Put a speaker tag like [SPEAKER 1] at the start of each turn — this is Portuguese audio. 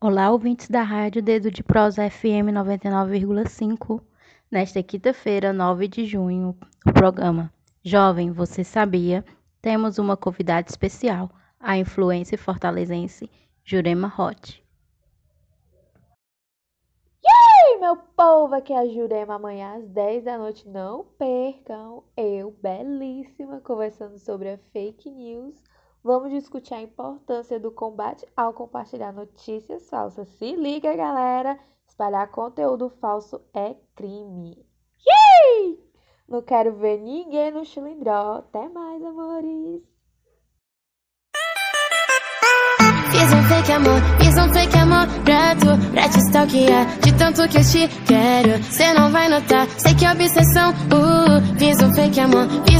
[SPEAKER 1] Olá, ouvintes da Rádio Dedo de Prosa FM 99,5. Nesta quinta-feira, 9 de junho, o programa Jovem, você sabia? Temos uma convidada especial, a influência fortalezense Jurema Hot.
[SPEAKER 2] E meu povo, aqui é a Jurema amanhã às 10 da noite. Não percam belíssima, conversando sobre a fake news Vamos discutir a importância do combate ao compartilhar notícias falsas. Se liga, galera! Espalhar conteúdo falso é crime. Yay! Não quero ver ninguém no chilindró. Até mais, amores!
[SPEAKER 3] Fiz um fake amor, fiz um fake amor pra tu, pra te stalkear De tanto que eu te quero, cê não vai notar Sei que é obsessão, uh, fiz um fake amor